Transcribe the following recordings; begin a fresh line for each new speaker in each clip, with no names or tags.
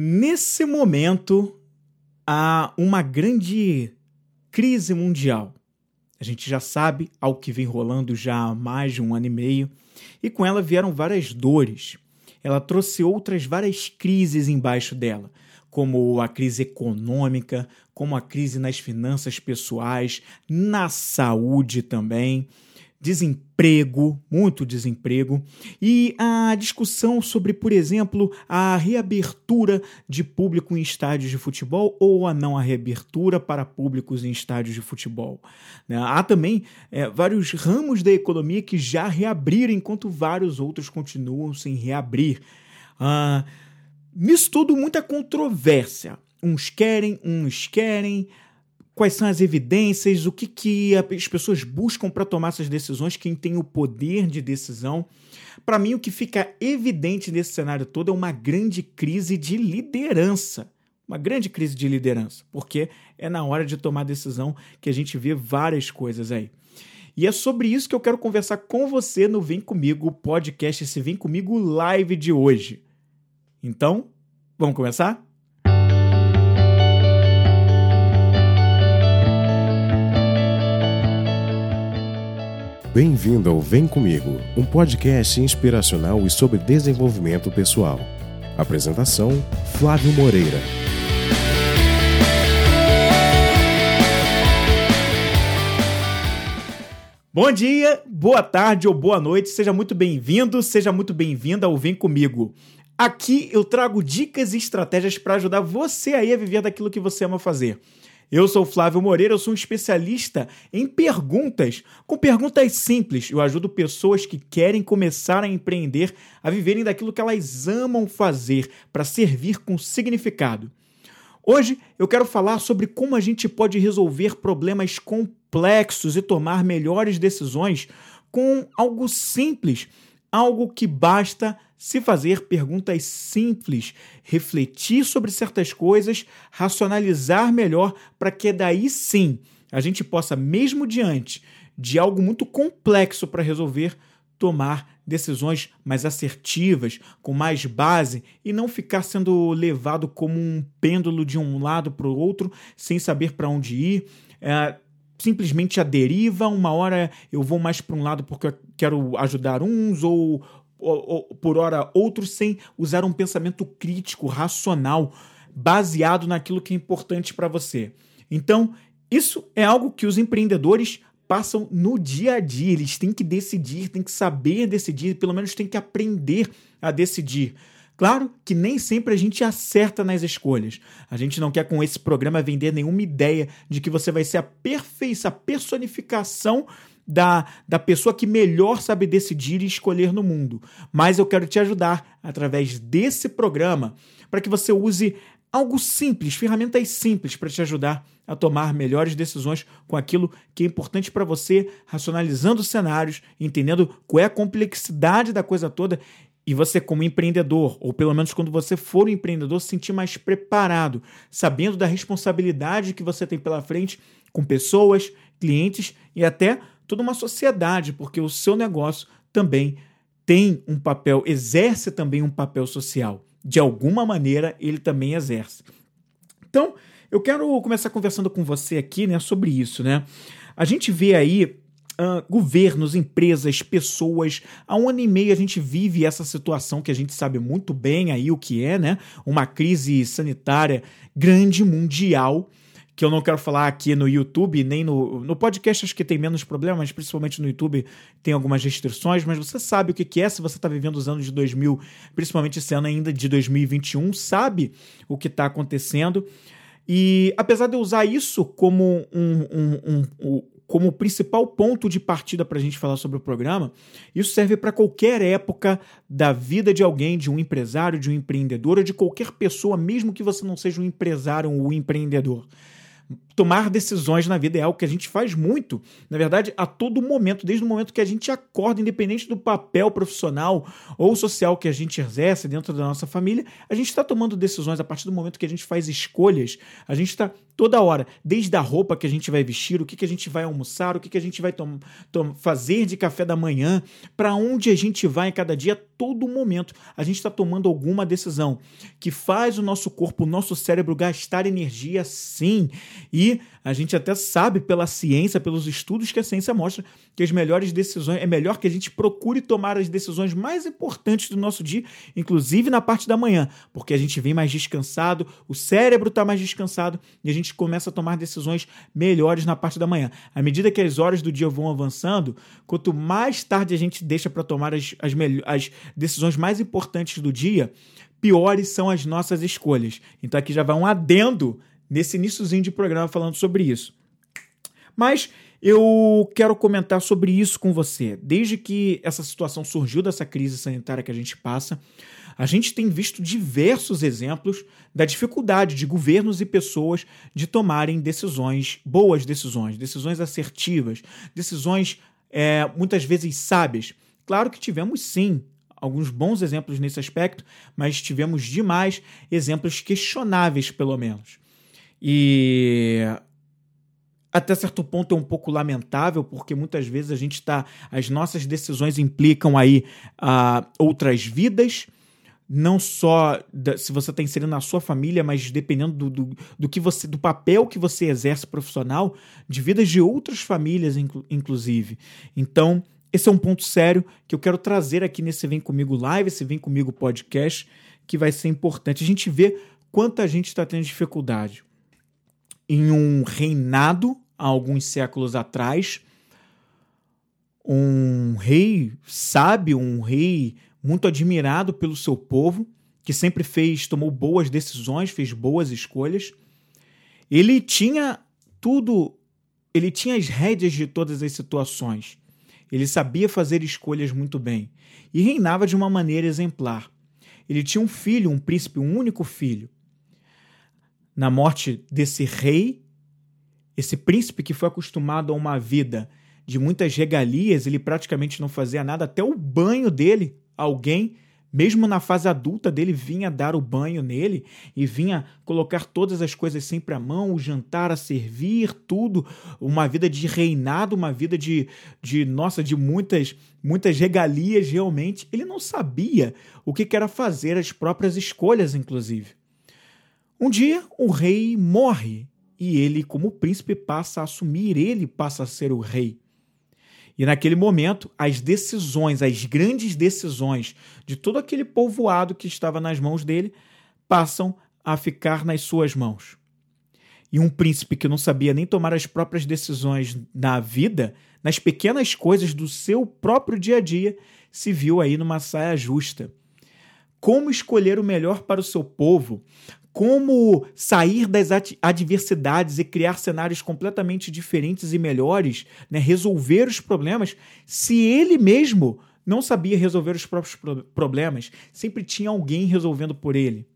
Nesse momento, há uma grande crise mundial. A gente já sabe ao que vem rolando já há mais de um ano e meio, e com ela vieram várias dores. Ela trouxe outras várias crises embaixo dela, como a crise econômica, como a crise nas finanças pessoais, na saúde também desemprego, muito desemprego, e a discussão sobre, por exemplo, a reabertura de público em estádios de futebol ou a não a reabertura para públicos em estádios de futebol. Né? Há também é, vários ramos da economia que já reabriram, enquanto vários outros continuam sem reabrir. Ah, nisso tudo, muita controvérsia. Uns querem, uns querem quais são as evidências, o que, que as pessoas buscam para tomar essas decisões, quem tem o poder de decisão. Para mim, o que fica evidente nesse cenário todo é uma grande crise de liderança. Uma grande crise de liderança, porque é na hora de tomar decisão que a gente vê várias coisas aí. E é sobre isso que eu quero conversar com você no Vem Comigo podcast, esse Vem Comigo live de hoje. Então, vamos começar?
Bem-vindo ao Vem Comigo, um podcast inspiracional e sobre desenvolvimento pessoal. Apresentação: Flávio Moreira.
Bom dia, boa tarde ou boa noite, seja muito bem-vindo, seja muito bem-vinda ao Vem Comigo. Aqui eu trago dicas e estratégias para ajudar você aí a viver daquilo que você ama fazer. Eu sou Flávio Moreira, eu sou um especialista em perguntas, com perguntas simples. Eu ajudo pessoas que querem começar a empreender a viverem daquilo que elas amam fazer para servir com significado. Hoje eu quero falar sobre como a gente pode resolver problemas complexos e tomar melhores decisões com algo simples, algo que basta se fazer perguntas simples, refletir sobre certas coisas, racionalizar melhor para que daí sim a gente possa, mesmo diante de algo muito complexo para resolver, tomar decisões mais assertivas, com mais base e não ficar sendo levado como um pêndulo de um lado para o outro sem saber para onde ir. É, simplesmente a deriva, uma hora eu vou mais para um lado porque eu quero ajudar uns, ou, por hora outros, sem usar um pensamento crítico, racional, baseado naquilo que é importante para você. Então, isso é algo que os empreendedores passam no dia a dia. Eles têm que decidir, têm que saber decidir, pelo menos têm que aprender a decidir. Claro que nem sempre a gente acerta nas escolhas. A gente não quer com esse programa vender nenhuma ideia de que você vai ser a perfeição, a personificação da, da pessoa que melhor sabe decidir e escolher no mundo. Mas eu quero te ajudar através desse programa para que você use algo simples, ferramentas simples para te ajudar a tomar melhores decisões com aquilo que é importante para você, racionalizando cenários, entendendo qual é a complexidade da coisa toda e você, como empreendedor, ou pelo menos quando você for um empreendedor, se sentir mais preparado, sabendo da responsabilidade que você tem pela frente com pessoas, clientes e até toda uma sociedade, porque o seu negócio também tem um papel, exerce também um papel social. De alguma maneira, ele também exerce. Então, eu quero começar conversando com você aqui né, sobre isso. Né? A gente vê aí Uh, governos, empresas, pessoas. Há um ano e meio a gente vive essa situação que a gente sabe muito bem aí o que é, né? Uma crise sanitária grande, mundial que eu não quero falar aqui no YouTube, nem no, no podcast, acho que tem menos problemas, mas principalmente no YouTube tem algumas restrições, mas você sabe o que, é se você está vivendo os anos de 2000, principalmente esse ano ainda de 2021, sabe o que está acontecendo. E apesar de eu usar isso como um, um, um como principal ponto de partida para a gente falar sobre o programa, isso serve para qualquer época da vida de alguém, de um empresário, de um empreendedor, ou de qualquer pessoa, mesmo que você não seja um empresário ou um empreendedor. Tomar decisões na vida é algo que a gente faz muito, na verdade, a todo momento, desde o momento que a gente acorda, independente do papel profissional ou social que a gente exerce dentro da nossa família, a gente está tomando decisões a partir do momento que a gente faz escolhas, a gente está toda hora, desde a roupa que a gente vai vestir, o que, que a gente vai almoçar, o que, que a gente vai fazer de café da manhã, para onde a gente vai em cada dia, todo momento a gente está tomando alguma decisão que faz o nosso corpo, o nosso cérebro gastar energia sim. E a gente até sabe pela ciência, pelos estudos que a ciência mostra, que as melhores decisões, é melhor que a gente procure tomar as decisões mais importantes do nosso dia, inclusive na parte da manhã, porque a gente vem mais descansado, o cérebro está mais descansado e a gente começa a tomar decisões melhores na parte da manhã. À medida que as horas do dia vão avançando, quanto mais tarde a gente deixa para tomar as, as, as decisões mais importantes do dia, piores são as nossas escolhas. Então aqui já vai um adendo nesse iníciozinho de programa falando sobre isso. Mas eu quero comentar sobre isso com você. Desde que essa situação surgiu dessa crise sanitária que a gente passa, a gente tem visto diversos exemplos da dificuldade de governos e pessoas de tomarem decisões, boas decisões, decisões assertivas, decisões é, muitas vezes sábias. Claro que tivemos sim alguns bons exemplos nesse aspecto, mas tivemos demais exemplos questionáveis, pelo menos. E até certo ponto é um pouco lamentável, porque muitas vezes a gente está. As nossas decisões implicam aí uh, outras vidas. Não só da, se você está inserindo na sua família, mas dependendo do, do, do, que você, do papel que você exerce profissional, de vidas de outras famílias, inclu, inclusive. Então, esse é um ponto sério que eu quero trazer aqui nesse Vem Comigo Live, esse Vem Comigo Podcast, que vai ser importante. A gente vê quanta gente está tendo dificuldade em um reinado há alguns séculos atrás, um rei sábio, um rei muito admirado pelo seu povo, que sempre fez, tomou boas decisões, fez boas escolhas. Ele tinha tudo, ele tinha as rédeas de todas as situações. Ele sabia fazer escolhas muito bem e reinava de uma maneira exemplar. Ele tinha um filho, um príncipe, um único filho na morte desse rei, esse príncipe que foi acostumado a uma vida de muitas regalias, ele praticamente não fazia nada, até o banho dele, alguém, mesmo na fase adulta dele, vinha dar o banho nele e vinha colocar todas as coisas sempre à mão, o jantar a servir, tudo, uma vida de reinado, uma vida de, de nossa, de muitas, muitas regalias realmente. Ele não sabia o que era fazer as próprias escolhas, inclusive. Um dia, o rei morre e ele, como príncipe, passa a assumir, ele passa a ser o rei. E naquele momento, as decisões, as grandes decisões de todo aquele povoado que estava nas mãos dele, passam a ficar nas suas mãos. E um príncipe que não sabia nem tomar as próprias decisões na vida, nas pequenas coisas do seu próprio dia a dia, se viu aí numa saia justa. Como escolher o melhor para o seu povo, como sair das adversidades e criar cenários completamente diferentes e melhores, né? resolver os problemas, se ele mesmo não sabia resolver os próprios problemas, sempre tinha alguém resolvendo por ele.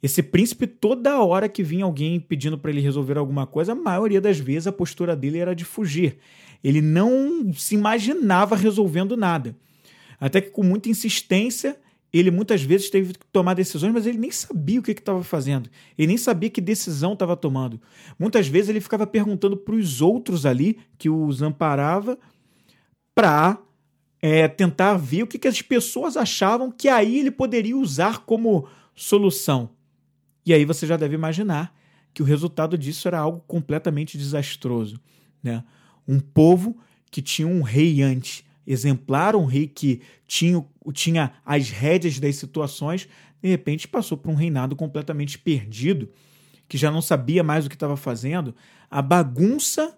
Esse príncipe, toda hora que vinha alguém pedindo para ele resolver alguma coisa, a maioria das vezes a postura dele era de fugir. Ele não se imaginava resolvendo nada. Até que, com muita insistência, ele muitas vezes teve que tomar decisões, mas ele nem sabia o que estava fazendo. Ele nem sabia que decisão estava tomando. Muitas vezes ele ficava perguntando para os outros ali que os amparava para é, tentar ver o que, que as pessoas achavam que aí ele poderia usar como solução. E aí você já deve imaginar que o resultado disso era algo completamente desastroso. Né? Um povo que tinha um rei antes exemplar, um rei que tinha, tinha as rédeas das situações, de repente passou por um reinado completamente perdido, que já não sabia mais o que estava fazendo. A bagunça,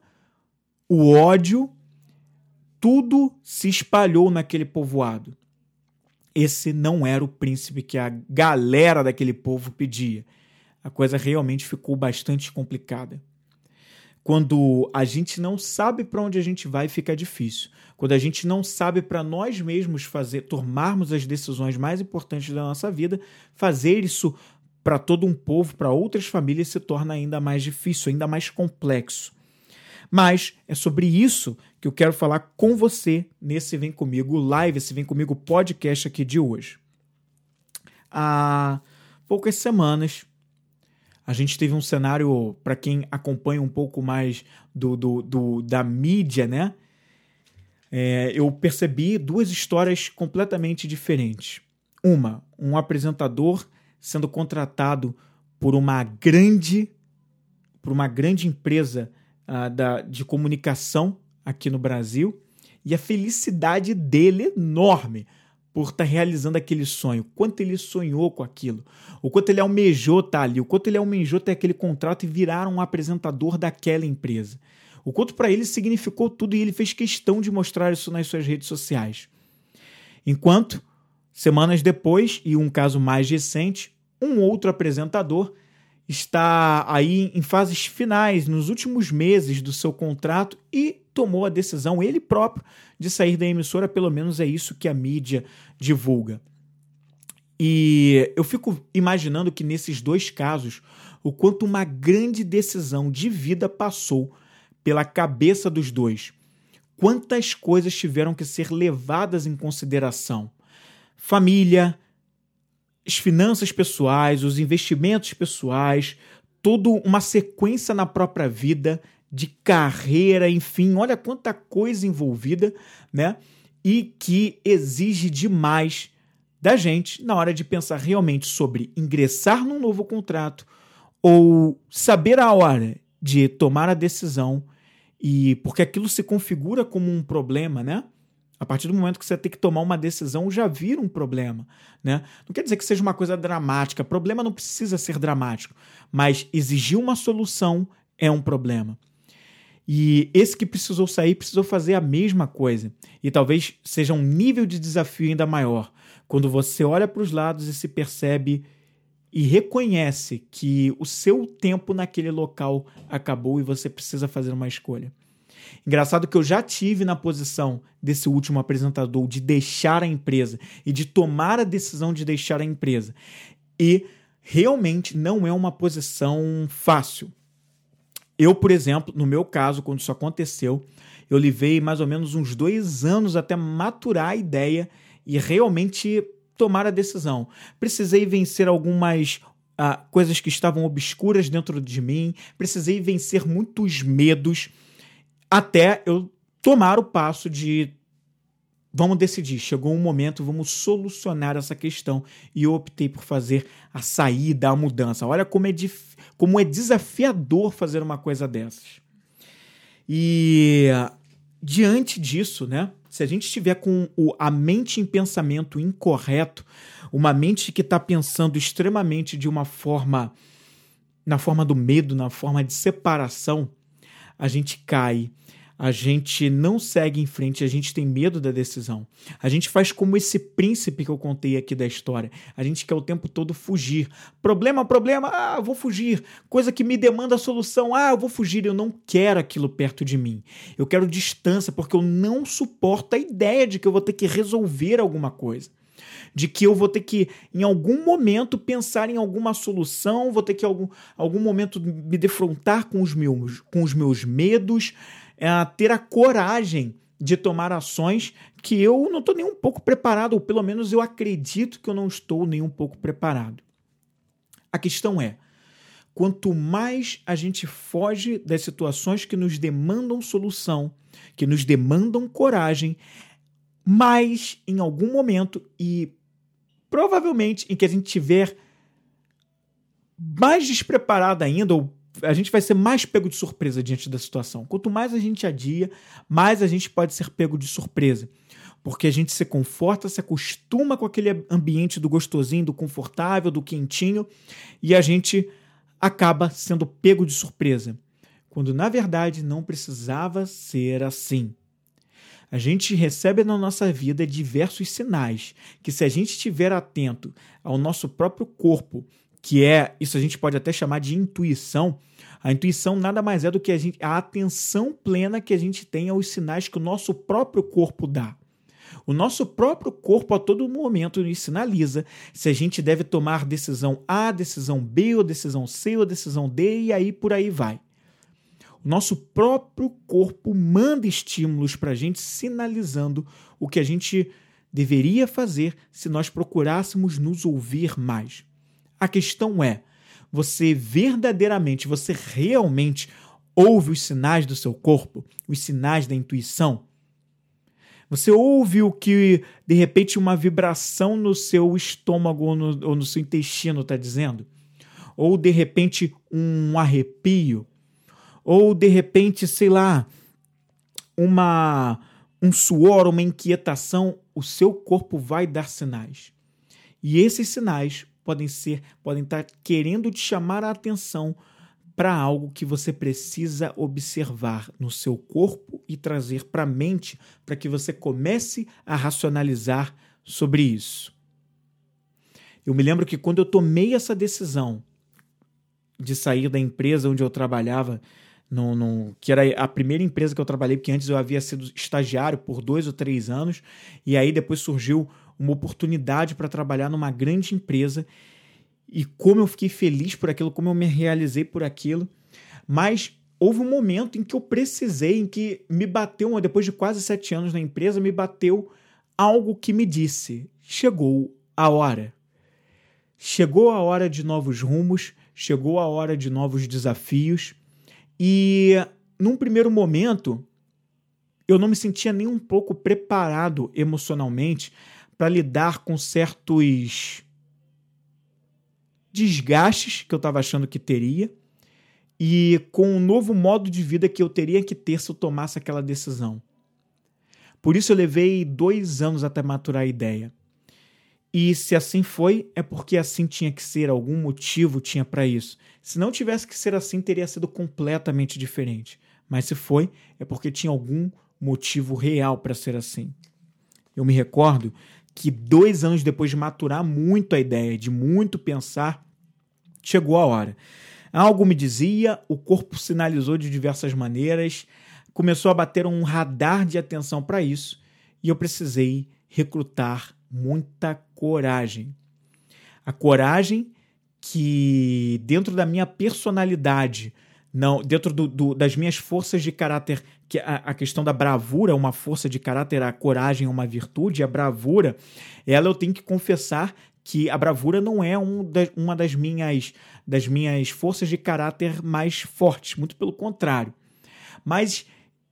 o ódio, tudo se espalhou naquele povoado. Esse não era o príncipe que a galera daquele povo pedia. A coisa realmente ficou bastante complicada. Quando a gente não sabe para onde a gente vai, fica difícil. Quando a gente não sabe para nós mesmos fazer, tomarmos as decisões mais importantes da nossa vida, fazer isso para todo um povo, para outras famílias, se torna ainda mais difícil, ainda mais complexo. Mas é sobre isso que eu quero falar com você nesse Vem Comigo live, esse Vem Comigo podcast aqui de hoje. Há poucas semanas, a gente teve um cenário, para quem acompanha um pouco mais do, do, do da mídia, né? É, eu percebi duas histórias completamente diferentes. Uma, um apresentador sendo contratado por uma grande, por uma grande empresa uh, da, de comunicação aqui no Brasil e a felicidade dele enorme por estar tá realizando aquele sonho, quanto ele sonhou com aquilo, o quanto ele almejou estar tá ali, o quanto ele almejou ter aquele contrato e virar um apresentador daquela empresa. O quanto para ele significou tudo e ele fez questão de mostrar isso nas suas redes sociais. Enquanto, semanas depois, e um caso mais recente, um outro apresentador está aí em fases finais, nos últimos meses do seu contrato e tomou a decisão, ele próprio, de sair da emissora, pelo menos é isso que a mídia divulga. E eu fico imaginando que nesses dois casos, o quanto uma grande decisão de vida passou pela cabeça dos dois. Quantas coisas tiveram que ser levadas em consideração? Família, as finanças pessoais, os investimentos pessoais, toda uma sequência na própria vida de carreira, enfim, olha quanta coisa envolvida, né? E que exige demais da gente na hora de pensar realmente sobre ingressar num novo contrato ou saber a hora de tomar a decisão e porque aquilo se configura como um problema, né? A partir do momento que você tem que tomar uma decisão, já vira um problema. Né? Não quer dizer que seja uma coisa dramática. Problema não precisa ser dramático. Mas exigir uma solução é um problema. E esse que precisou sair precisou fazer a mesma coisa. E talvez seja um nível de desafio ainda maior. Quando você olha para os lados e se percebe e reconhece que o seu tempo naquele local acabou e você precisa fazer uma escolha. Engraçado que eu já tive na posição desse último apresentador de deixar a empresa e de tomar a decisão de deixar a empresa. E realmente não é uma posição fácil. Eu, por exemplo, no meu caso, quando isso aconteceu, eu levei mais ou menos uns dois anos até maturar a ideia e realmente tomar a decisão. Precisei vencer algumas uh, coisas que estavam obscuras dentro de mim, precisei vencer muitos medos até eu tomar o passo de vamos decidir, chegou um momento, vamos solucionar essa questão. E eu optei por fazer a saída, a mudança. Olha como é, como é desafiador fazer uma coisa dessas. E diante disso, né? Se a gente estiver com o, a mente em pensamento incorreto, uma mente que está pensando extremamente de uma forma, na forma do medo, na forma de separação, a gente cai, a gente não segue em frente, a gente tem medo da decisão. A gente faz como esse príncipe que eu contei aqui da história. A gente quer o tempo todo fugir. Problema, problema, ah, vou fugir. Coisa que me demanda solução, ah, eu vou fugir. Eu não quero aquilo perto de mim. Eu quero distância porque eu não suporto a ideia de que eu vou ter que resolver alguma coisa de que eu vou ter que, em algum momento, pensar em alguma solução, vou ter que, em algum, algum momento, me defrontar com os meus, com os meus medos, é, ter a coragem de tomar ações que eu não estou nem um pouco preparado, ou pelo menos eu acredito que eu não estou nem um pouco preparado. A questão é: quanto mais a gente foge das situações que nos demandam solução, que nos demandam coragem, mais em algum momento e provavelmente em que a gente tiver mais despreparado ainda, ou a gente vai ser mais pego de surpresa diante da situação. Quanto mais a gente adia, mais a gente pode ser pego de surpresa. Porque a gente se conforta, se acostuma com aquele ambiente do gostosinho, do confortável, do quentinho, e a gente acaba sendo pego de surpresa. Quando na verdade não precisava ser assim. A gente recebe na nossa vida diversos sinais que, se a gente estiver atento ao nosso próprio corpo, que é, isso a gente pode até chamar de intuição. A intuição nada mais é do que a, gente, a atenção plena que a gente tem aos sinais que o nosso próprio corpo dá. O nosso próprio corpo a todo momento nos sinaliza se a gente deve tomar decisão A, decisão B, ou decisão C, ou decisão D, e aí por aí vai. O nosso próprio corpo manda estímulos para a gente, sinalizando o que a gente deveria fazer se nós procurássemos nos ouvir mais. A questão é: você verdadeiramente, você realmente ouve os sinais do seu corpo, os sinais da intuição? Você ouve o que, de repente, uma vibração no seu estômago ou no, ou no seu intestino está dizendo? Ou, de repente, um arrepio? Ou, de repente, sei lá, uma, um suor, uma inquietação? O seu corpo vai dar sinais. E esses sinais podem ser, podem estar querendo te chamar a atenção para algo que você precisa observar no seu corpo e trazer para a mente para que você comece a racionalizar sobre isso. Eu me lembro que quando eu tomei essa decisão de sair da empresa onde eu trabalhava, no, no, que era a primeira empresa que eu trabalhei, porque antes eu havia sido estagiário por dois ou três anos, e aí depois surgiu uma oportunidade para trabalhar numa grande empresa e como eu fiquei feliz por aquilo, como eu me realizei por aquilo. Mas houve um momento em que eu precisei, em que me bateu, depois de quase sete anos na empresa, me bateu algo que me disse: chegou a hora. Chegou a hora de novos rumos, chegou a hora de novos desafios. E num primeiro momento, eu não me sentia nem um pouco preparado emocionalmente para lidar com certos desgastes que eu estava achando que teria e com um novo modo de vida que eu teria que ter se eu tomasse aquela decisão. Por isso eu levei dois anos até maturar a ideia. E se assim foi, é porque assim tinha que ser, algum motivo tinha para isso. Se não tivesse que ser assim, teria sido completamente diferente. Mas se foi, é porque tinha algum motivo real para ser assim. Eu me recordo que dois anos depois de maturar muito a ideia, de muito pensar, chegou a hora. Algo me dizia, o corpo sinalizou de diversas maneiras, começou a bater um radar de atenção para isso e eu precisei recrutar muita coragem. A coragem que, dentro da minha personalidade, não dentro do, do, das minhas forças de caráter, que a, a, questão da bravura é uma força de caráter, a coragem é uma virtude, a bravura, ela eu tenho que confessar que a bravura não é um da, uma das minhas, das minhas forças de caráter mais fortes, muito pelo contrário. Mas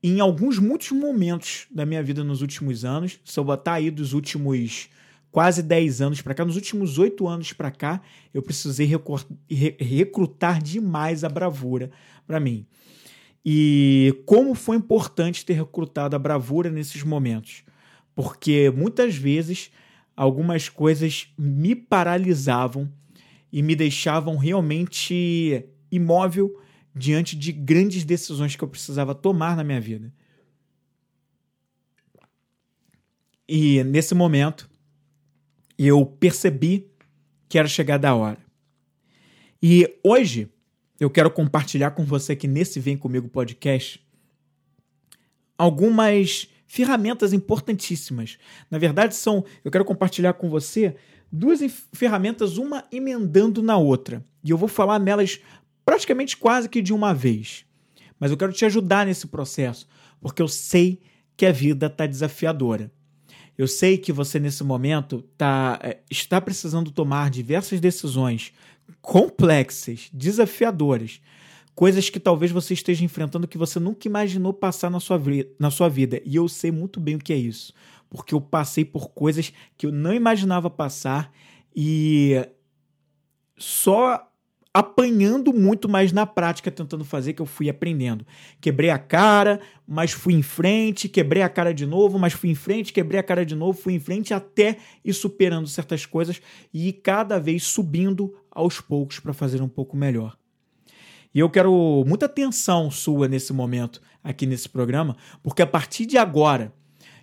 em alguns, muitos momentos da minha vida nos últimos anos, se eu botar aí dos últimos quase 10 anos para cá, nos últimos 8 anos para cá, eu precisei recrutar demais a bravura para mim. E como foi importante ter recrutado a bravura nesses momentos? Porque muitas vezes algumas coisas me paralisavam e me deixavam realmente imóvel diante de grandes decisões que eu precisava tomar na minha vida. E nesse momento, eu percebi que era chegada a hora. E hoje, eu quero compartilhar com você que nesse Vem Comigo podcast algumas ferramentas importantíssimas. Na verdade, são. Eu quero compartilhar com você duas ferramentas, uma emendando na outra. E eu vou falar nelas praticamente quase que de uma vez. Mas eu quero te ajudar nesse processo, porque eu sei que a vida está desafiadora. Eu sei que você, nesse momento, tá, é, está precisando tomar diversas decisões complexas, desafiadoras, coisas que talvez você esteja enfrentando que você nunca imaginou passar na sua, na sua vida. E eu sei muito bem o que é isso, porque eu passei por coisas que eu não imaginava passar e só apanhando muito mais na prática, tentando fazer, que eu fui aprendendo. Quebrei a cara, mas fui em frente, quebrei a cara de novo, mas fui em frente, quebrei a cara de novo, fui em frente, até ir superando certas coisas e cada vez subindo aos poucos para fazer um pouco melhor. E eu quero muita atenção sua nesse momento, aqui nesse programa, porque a partir de agora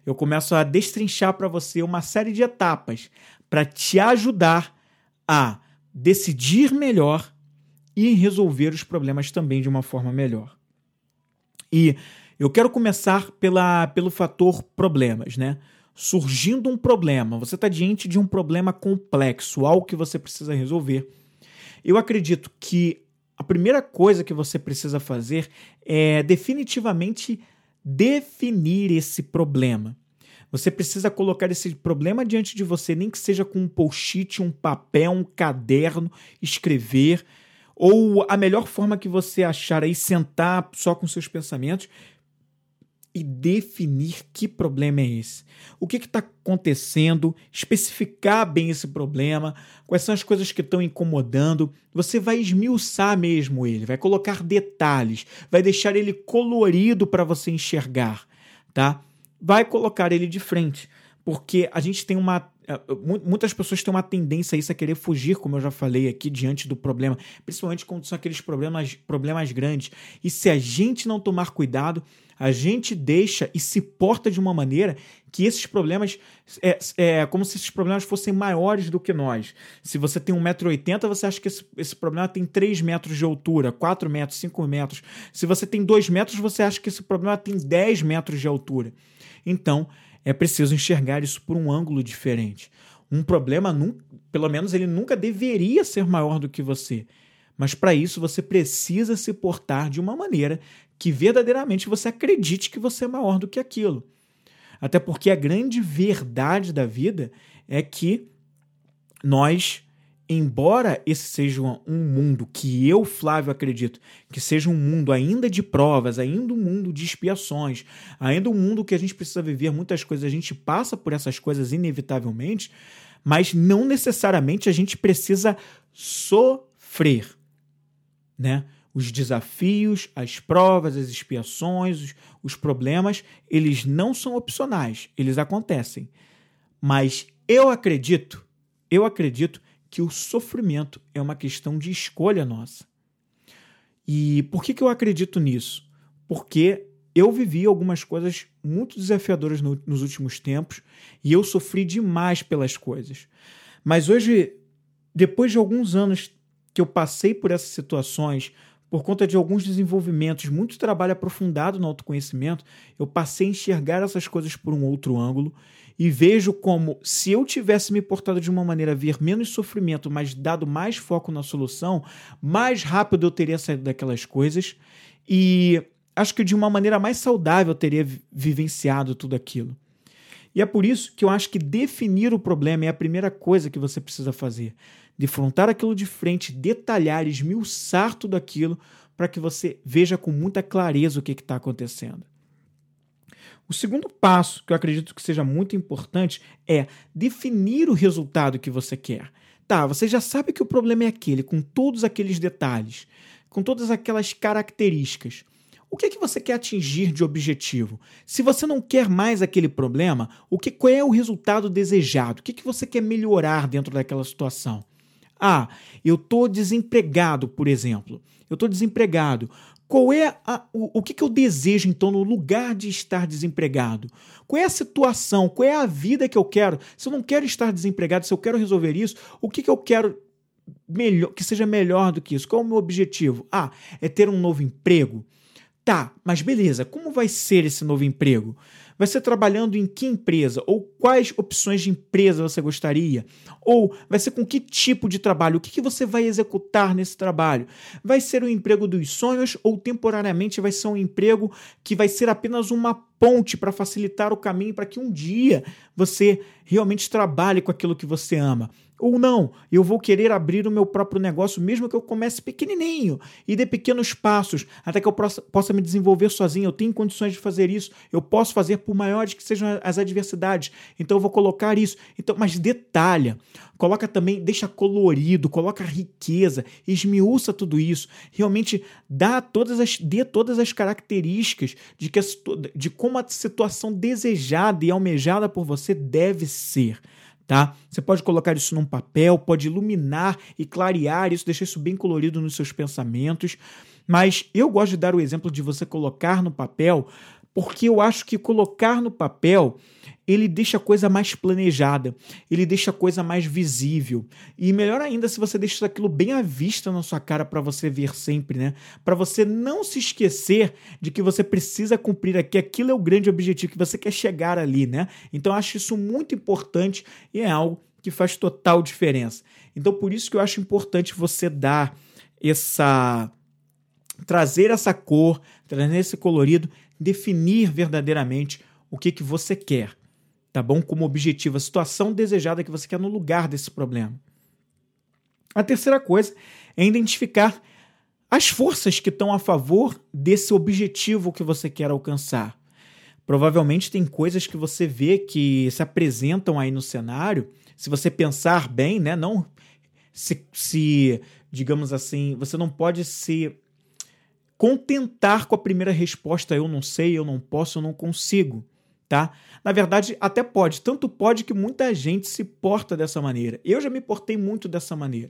eu começo a destrinchar para você uma série de etapas para te ajudar a decidir melhor e resolver os problemas também de uma forma melhor. E eu quero começar pela, pelo fator problemas, né? surgindo um problema, você está diante de um problema complexo, algo que você precisa resolver, eu acredito que a primeira coisa que você precisa fazer é definitivamente definir esse problema. Você precisa colocar esse problema diante de você, nem que seja com um post-it, um papel, um caderno, escrever, ou a melhor forma que você achar aí, sentar só com seus pensamentos e definir que problema é esse. O que está acontecendo, especificar bem esse problema, quais são as coisas que estão incomodando. Você vai esmiuçar mesmo ele, vai colocar detalhes, vai deixar ele colorido para você enxergar, tá? Vai colocar ele de frente, porque a gente tem uma muitas pessoas têm uma tendência a isso, a querer fugir, como eu já falei aqui, diante do problema, principalmente quando são aqueles problemas, problemas grandes. E se a gente não tomar cuidado, a gente deixa e se porta de uma maneira que esses problemas é, é como se esses problemas fossem maiores do que nós. Se você tem 1,80m, você acha que esse, esse problema tem 3 metros de altura, 4 metros, 5 metros. Se você tem 2 metros, você acha que esse problema tem 10 metros de altura. Então, é preciso enxergar isso por um ângulo diferente. Um problema, pelo menos, ele nunca deveria ser maior do que você. Mas para isso você precisa se portar de uma maneira que verdadeiramente você acredite que você é maior do que aquilo. Até porque a grande verdade da vida é que nós embora esse seja um mundo que eu, Flávio, acredito que seja um mundo ainda de provas, ainda um mundo de expiações, ainda um mundo que a gente precisa viver muitas coisas, a gente passa por essas coisas inevitavelmente, mas não necessariamente a gente precisa sofrer, né? Os desafios, as provas, as expiações, os, os problemas, eles não são opcionais, eles acontecem. Mas eu acredito, eu acredito que o sofrimento é uma questão de escolha nossa. E por que, que eu acredito nisso? Porque eu vivi algumas coisas muito desafiadoras no, nos últimos tempos e eu sofri demais pelas coisas. Mas hoje, depois de alguns anos que eu passei por essas situações, por conta de alguns desenvolvimentos, muito trabalho aprofundado no autoconhecimento, eu passei a enxergar essas coisas por um outro ângulo e vejo como se eu tivesse me portado de uma maneira a ver menos sofrimento, mas dado mais foco na solução, mais rápido eu teria saído daquelas coisas e acho que de uma maneira mais saudável eu teria vivenciado tudo aquilo. E é por isso que eu acho que definir o problema é a primeira coisa que você precisa fazer. Defrontar aquilo de frente, detalhar, esmiuçar tudo aquilo para que você veja com muita clareza o que está acontecendo. O segundo passo, que eu acredito que seja muito importante, é definir o resultado que você quer. Tá, você já sabe que o problema é aquele, com todos aqueles detalhes, com todas aquelas características. O que é que você quer atingir de objetivo? Se você não quer mais aquele problema, o que qual é o resultado desejado? O que, é que você quer melhorar dentro daquela situação? Ah, eu estou desempregado, por exemplo. Eu estou desempregado. Qual é a, o, o que, que eu desejo, então, no lugar de estar desempregado? Qual é a situação? Qual é a vida que eu quero? Se eu não quero estar desempregado, se eu quero resolver isso, o que, que eu quero melhor, que seja melhor do que isso? Qual é o meu objetivo? Ah, é ter um novo emprego? Tá, mas beleza, como vai ser esse novo emprego? Vai ser trabalhando em que empresa? Ou quais opções de empresa você gostaria? Ou vai ser com que tipo de trabalho? O que, que você vai executar nesse trabalho? Vai ser o emprego dos sonhos ou temporariamente vai ser um emprego que vai ser apenas uma ponte para facilitar o caminho para que um dia você realmente trabalhe com aquilo que você ama? Ou não, eu vou querer abrir o meu próprio negócio, mesmo que eu comece pequenininho e dê pequenos passos, até que eu possa me desenvolver sozinho. Eu tenho condições de fazer isso, eu posso fazer por maiores que sejam as adversidades. Então eu vou colocar isso. Então, mas detalha, coloca também, deixa colorido, coloca riqueza, esmiuça tudo isso. Realmente dá todas as, dê todas as características de, que a, de como a situação desejada e almejada por você deve ser tá? Você pode colocar isso num papel, pode iluminar e clarear isso, deixar isso bem colorido nos seus pensamentos. Mas eu gosto de dar o exemplo de você colocar no papel porque eu acho que colocar no papel ele deixa a coisa mais planejada, ele deixa a coisa mais visível. E melhor ainda se você deixa aquilo bem à vista na sua cara para você ver sempre, né? Para você não se esquecer de que você precisa cumprir aqui, aquilo é o grande objetivo que você quer chegar ali, né? Então acho isso muito importante e é algo que faz total diferença. Então por isso que eu acho importante você dar essa trazer essa cor, trazer esse colorido, definir verdadeiramente o que que você quer tá bom? Como objetivo, a situação desejada que você quer no lugar desse problema. A terceira coisa é identificar as forças que estão a favor desse objetivo que você quer alcançar. Provavelmente tem coisas que você vê que se apresentam aí no cenário. Se você pensar bem, né? Não se, se digamos assim, você não pode se contentar com a primeira resposta, eu não sei, eu não posso, eu não consigo tá? Na verdade, até pode. Tanto pode que muita gente se porta dessa maneira. Eu já me portei muito dessa maneira.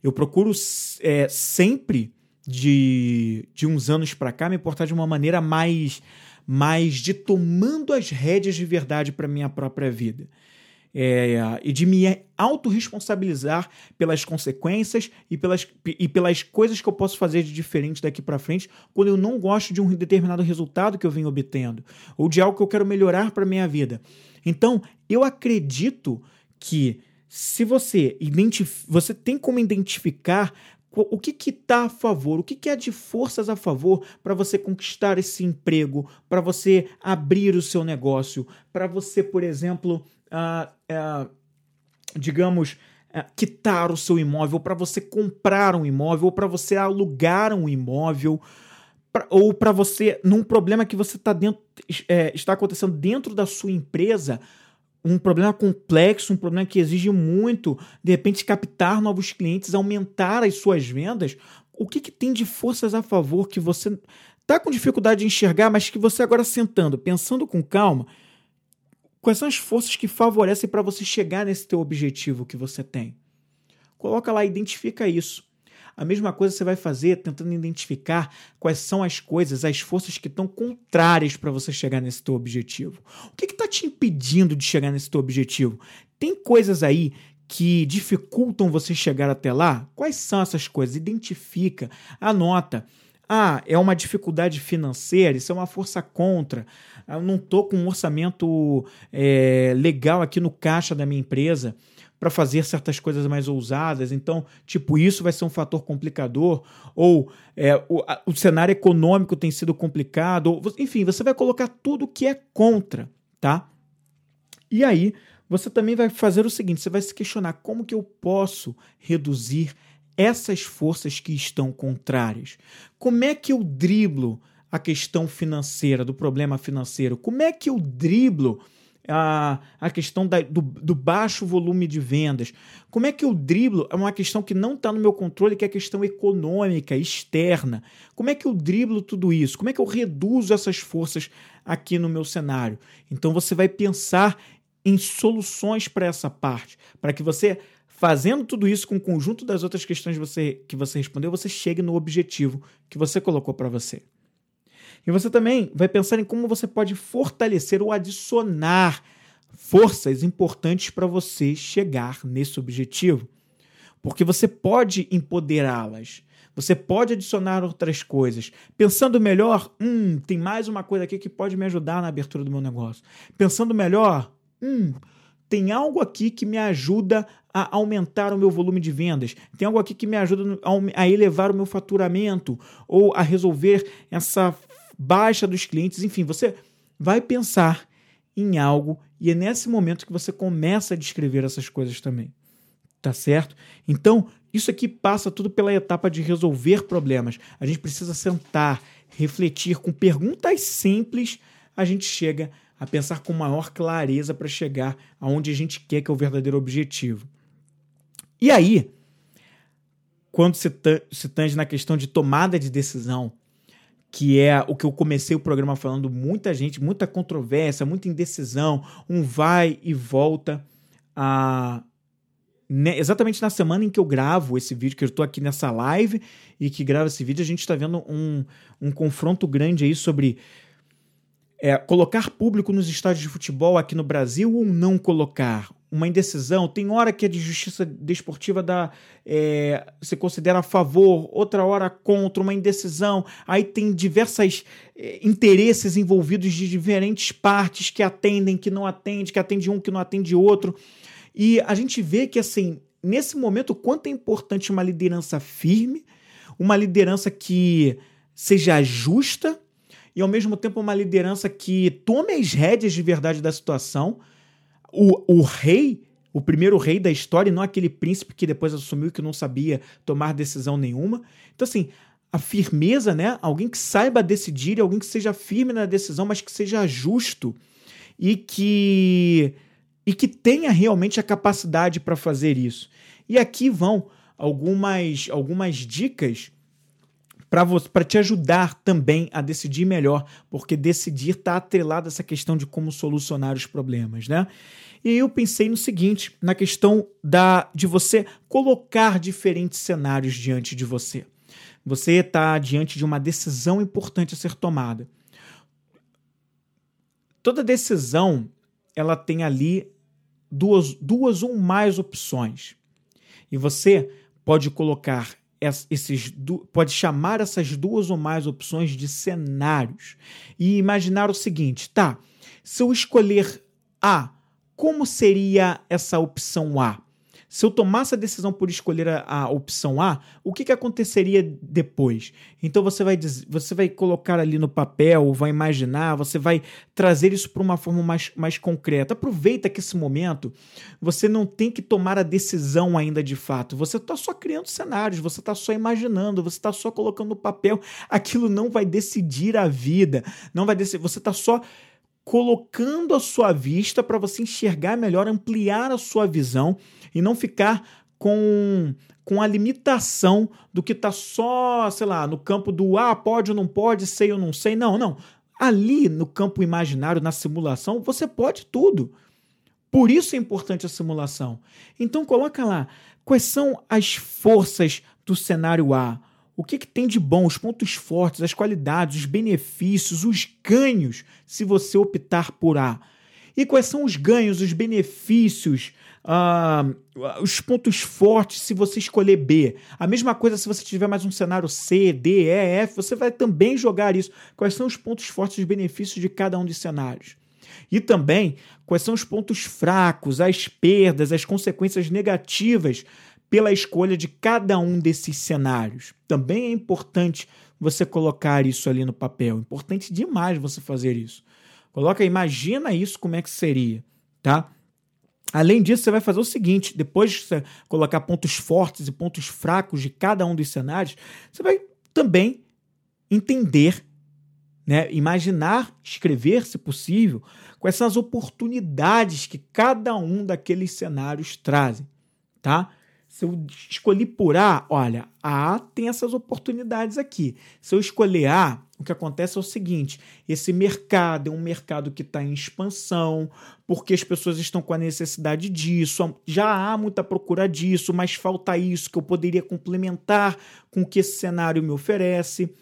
Eu procuro é, sempre, de, de uns anos para cá, me portar de uma maneira mais, mais de tomando as rédeas de verdade para minha própria vida é, e de me autorresponsabilizar pelas consequências e pelas, e pelas coisas que eu posso fazer de diferente daqui para frente quando eu não gosto de um determinado resultado que eu venho obtendo ou de algo que eu quero melhorar para minha vida. Então, eu acredito que se você você tem como identificar o que está a favor, o que, que é de forças a favor para você conquistar esse emprego, para você abrir o seu negócio, para você, por exemplo, digamos, uh, quitar o seu imóvel, para você comprar um imóvel, ou para você alugar um imóvel, pra, ou para você, num problema que você tá dentro, é, está acontecendo dentro da sua empresa, um problema complexo, um problema que exige muito, de repente, captar novos clientes, aumentar as suas vendas. O que, que tem de forças a favor que você está com dificuldade de enxergar, mas que você agora sentando, pensando com calma, Quais são as forças que favorecem para você chegar nesse teu objetivo que você tem? Coloca lá, identifica isso. A mesma coisa você vai fazer tentando identificar quais são as coisas, as forças que estão contrárias para você chegar nesse teu objetivo. O que está te impedindo de chegar nesse teu objetivo? Tem coisas aí que dificultam você chegar até lá? Quais são essas coisas? Identifica, anota. Ah, é uma dificuldade financeira, isso é uma força contra. Ah, eu não estou com um orçamento é, legal aqui no caixa da minha empresa para fazer certas coisas mais ousadas. Então, tipo, isso vai ser um fator complicador. Ou é, o, a, o cenário econômico tem sido complicado. Ou, enfim, você vai colocar tudo que é contra, tá? E aí, você também vai fazer o seguinte: você vai se questionar como que eu posso reduzir essas forças que estão contrárias. Como é que eu driblo a questão financeira, do problema financeiro? Como é que eu driblo a, a questão da, do, do, baixo volume de vendas? Como é que eu driblo é uma questão que não está no meu controle, que é a questão econômica, externa? Como é que eu driblo tudo isso? Como é que eu reduzo essas forças aqui no meu cenário? Então você vai pensar em soluções para essa parte, para que você Fazendo tudo isso com o conjunto das outras questões que você, que você respondeu, você chegue no objetivo que você colocou para você. E você também vai pensar em como você pode fortalecer ou adicionar forças importantes para você chegar nesse objetivo. Porque você pode empoderá-las. Você pode adicionar outras coisas. Pensando melhor, hum, tem mais uma coisa aqui que pode me ajudar na abertura do meu negócio. Pensando melhor, hum, tem algo aqui que me ajuda a aumentar o meu volume de vendas, tem algo aqui que me ajuda a elevar o meu faturamento ou a resolver essa baixa dos clientes. Enfim, você vai pensar em algo e é nesse momento que você começa a descrever essas coisas também. Tá certo? Então, isso aqui passa tudo pela etapa de resolver problemas. A gente precisa sentar, refletir com perguntas simples, a gente chega a pensar com maior clareza para chegar aonde a gente quer que é o verdadeiro objetivo. E aí, quando se, se tange na questão de tomada de decisão, que é o que eu comecei o programa falando, muita gente, muita controvérsia, muita indecisão, um vai e volta. A, né, exatamente na semana em que eu gravo esse vídeo, que eu estou aqui nessa live e que gravo esse vídeo, a gente está vendo um, um confronto grande aí sobre é, colocar público nos estádios de futebol aqui no Brasil ou não colocar? Uma indecisão. Tem hora que a de justiça desportiva dá, é, se considera a favor, outra hora contra, uma indecisão. Aí tem diversos é, interesses envolvidos de diferentes partes que atendem, que não atendem, que atende um, que não atende outro. E a gente vê que, assim, nesse momento, quanto é importante uma liderança firme, uma liderança que seja justa e ao mesmo tempo uma liderança que tome as rédeas de verdade da situação. O, o rei, o primeiro rei da história, não aquele príncipe que depois assumiu que não sabia tomar decisão nenhuma. Então, assim, a firmeza, né? Alguém que saiba decidir, alguém que seja firme na decisão, mas que seja justo e que e que tenha realmente a capacidade para fazer isso. E aqui vão algumas algumas dicas para te ajudar também a decidir melhor, porque decidir está atrelado a essa questão de como solucionar os problemas, né? E eu pensei no seguinte, na questão da de você colocar diferentes cenários diante de você. Você está diante de uma decisão importante a ser tomada. Toda decisão ela tem ali duas, duas ou mais opções. E você pode colocar esses pode chamar essas duas ou mais opções de cenários e imaginar o seguinte, tá? Se eu escolher A, como seria essa opção A? Se eu tomasse a decisão por escolher a, a opção A, o que, que aconteceria depois? Então você vai, você vai colocar ali no papel, vai imaginar, você vai trazer isso para uma forma mais, mais concreta. Aproveita que esse momento você não tem que tomar a decisão ainda de fato. Você está só criando cenários, você está só imaginando, você está só colocando no papel. Aquilo não vai decidir a vida, não vai decidir. Você está só colocando a sua vista para você enxergar melhor, ampliar a sua visão e não ficar com, com a limitação do que está só, sei lá, no campo do ah, pode ou não pode, sei ou não sei. Não, não. Ali no campo imaginário, na simulação, você pode tudo. Por isso é importante a simulação. Então coloca lá quais são as forças do cenário A. O que, que tem de bom, os pontos fortes, as qualidades, os benefícios, os ganhos, se você optar por A. E quais são os ganhos, os benefícios, uh, os pontos fortes se você escolher B. A mesma coisa se você tiver mais um cenário C, D, E, F, você vai também jogar isso. Quais são os pontos fortes e os benefícios de cada um dos cenários? E também quais são os pontos fracos, as perdas, as consequências negativas pela escolha de cada um desses cenários. Também é importante você colocar isso ali no papel. Importante demais você fazer isso. Coloca, imagina isso como é que seria, tá? Além disso, você vai fazer o seguinte: depois de você colocar pontos fortes e pontos fracos de cada um dos cenários, você vai também entender, né, imaginar, escrever, se possível, quais são as oportunidades que cada um daqueles cenários trazem, tá? Se eu escolhi por A, olha, a tem essas oportunidades aqui. Se eu escolher A, o que acontece é o seguinte: esse mercado é um mercado que está em expansão, porque as pessoas estão com a necessidade disso, já há muita procura disso, mas falta isso que eu poderia complementar com o que esse cenário me oferece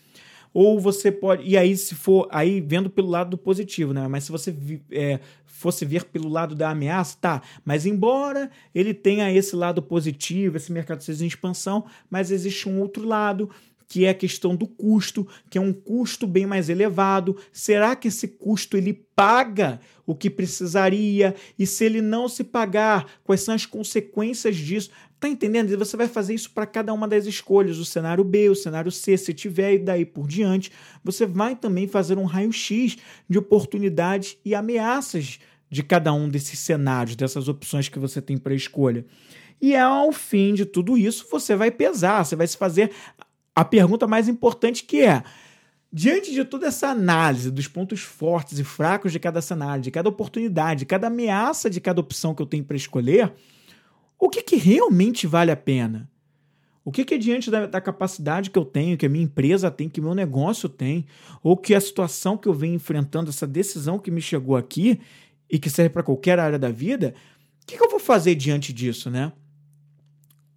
ou você pode. E aí, se for. Aí vendo pelo lado positivo, né? Mas se você é, fosse ver pelo lado da ameaça, tá. Mas embora ele tenha esse lado positivo, esse mercado seja em expansão, mas existe um outro lado que é a questão do custo, que é um custo bem mais elevado. Será que esse custo ele paga o que precisaria? E se ele não se pagar, quais são as consequências disso? Tá entendendo? E você vai fazer isso para cada uma das escolhas, o cenário B, o cenário C, se tiver e daí por diante. Você vai também fazer um raio-x de oportunidades e ameaças de cada um desses cenários, dessas opções que você tem para escolha. E ao fim de tudo isso, você vai pesar, você vai se fazer a pergunta mais importante que é: diante de toda essa análise dos pontos fortes e fracos de cada cenário, de cada oportunidade, de cada ameaça de cada opção que eu tenho para escolher, o que, que realmente vale a pena? O que, que é diante da, da, capacidade que eu tenho, que a minha empresa tem, que meu negócio tem, ou que a situação que eu venho enfrentando, essa decisão que me chegou aqui e que serve para qualquer área da vida, o que, que eu vou fazer diante disso, né?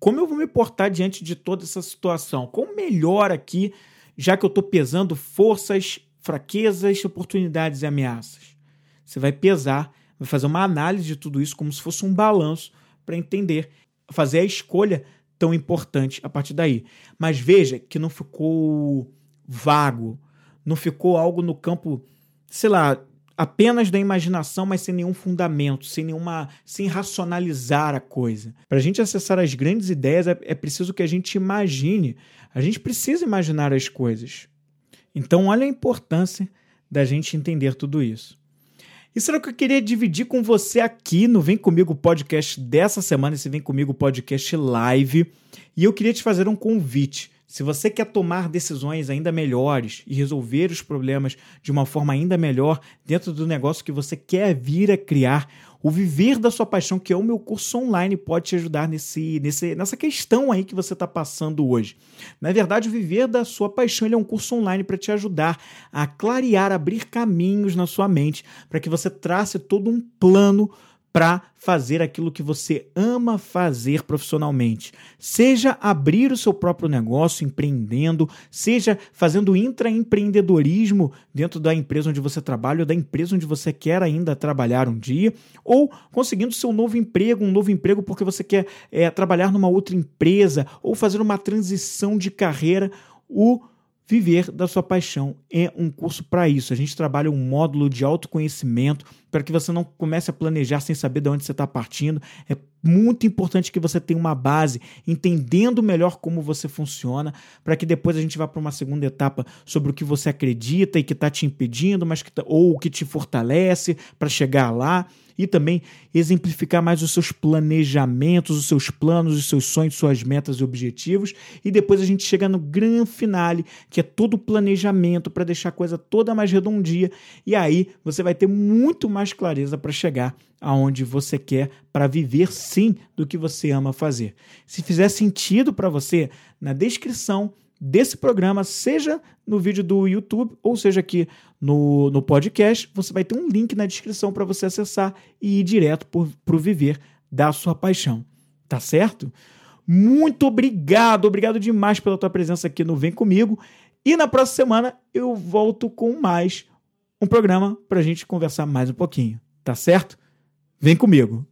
Como eu vou me portar diante de toda essa situação? Melhor aqui, já que eu estou pesando forças fraquezas, oportunidades e ameaças. Você vai pesar, vai fazer uma análise de tudo isso como se fosse um balanço para entender, fazer a escolha tão importante a partir daí. Mas veja que não ficou vago, não ficou algo no campo, sei lá, apenas da imaginação, mas sem nenhum fundamento, sem nenhuma, sem racionalizar a coisa. Para a gente acessar as grandes ideias é, é preciso que a gente imagine. A gente precisa imaginar as coisas. Então, olha a importância da gente entender tudo isso. Isso era o que eu queria dividir com você aqui no Vem Comigo podcast dessa semana, esse Vem Comigo podcast live. E eu queria te fazer um convite. Se você quer tomar decisões ainda melhores e resolver os problemas de uma forma ainda melhor dentro do negócio que você quer vir a criar, o Viver da Sua Paixão, que é o meu curso online, pode te ajudar nesse, nesse, nessa questão aí que você está passando hoje. Na verdade, o Viver da Sua Paixão é um curso online para te ajudar a clarear, abrir caminhos na sua mente, para que você trace todo um plano para fazer aquilo que você ama fazer profissionalmente. Seja abrir o seu próprio negócio, empreendendo, seja fazendo intraempreendedorismo dentro da empresa onde você trabalha ou da empresa onde você quer ainda trabalhar um dia, ou conseguindo seu novo emprego, um novo emprego porque você quer é, trabalhar numa outra empresa ou fazer uma transição de carreira. O Viver da sua paixão é um curso para isso. A gente trabalha um módulo de autoconhecimento para que você não comece a planejar sem saber de onde você está partindo. É muito importante que você tenha uma base, entendendo melhor como você funciona, para que depois a gente vá para uma segunda etapa sobre o que você acredita e que está te impedindo, mas que tá, ou o que te fortalece para chegar lá e também exemplificar mais os seus planejamentos, os seus planos, os seus sonhos, suas metas e objetivos. E depois a gente chega no grande finale, que é todo o planejamento para deixar a coisa toda mais redondinha. E aí você vai ter muito mais clareza para chegar aonde você quer para viver sim do que você ama fazer. Se fizer sentido para você, na descrição desse programa, seja no vídeo do YouTube ou seja aqui no, no podcast, você vai ter um link na descrição para você acessar e ir direto para o viver da sua paixão. Tá certo? Muito obrigado, obrigado demais pela tua presença aqui no Vem Comigo. E na próxima semana eu volto com mais um programa para a gente conversar mais um pouquinho. Tá certo? Vem comigo.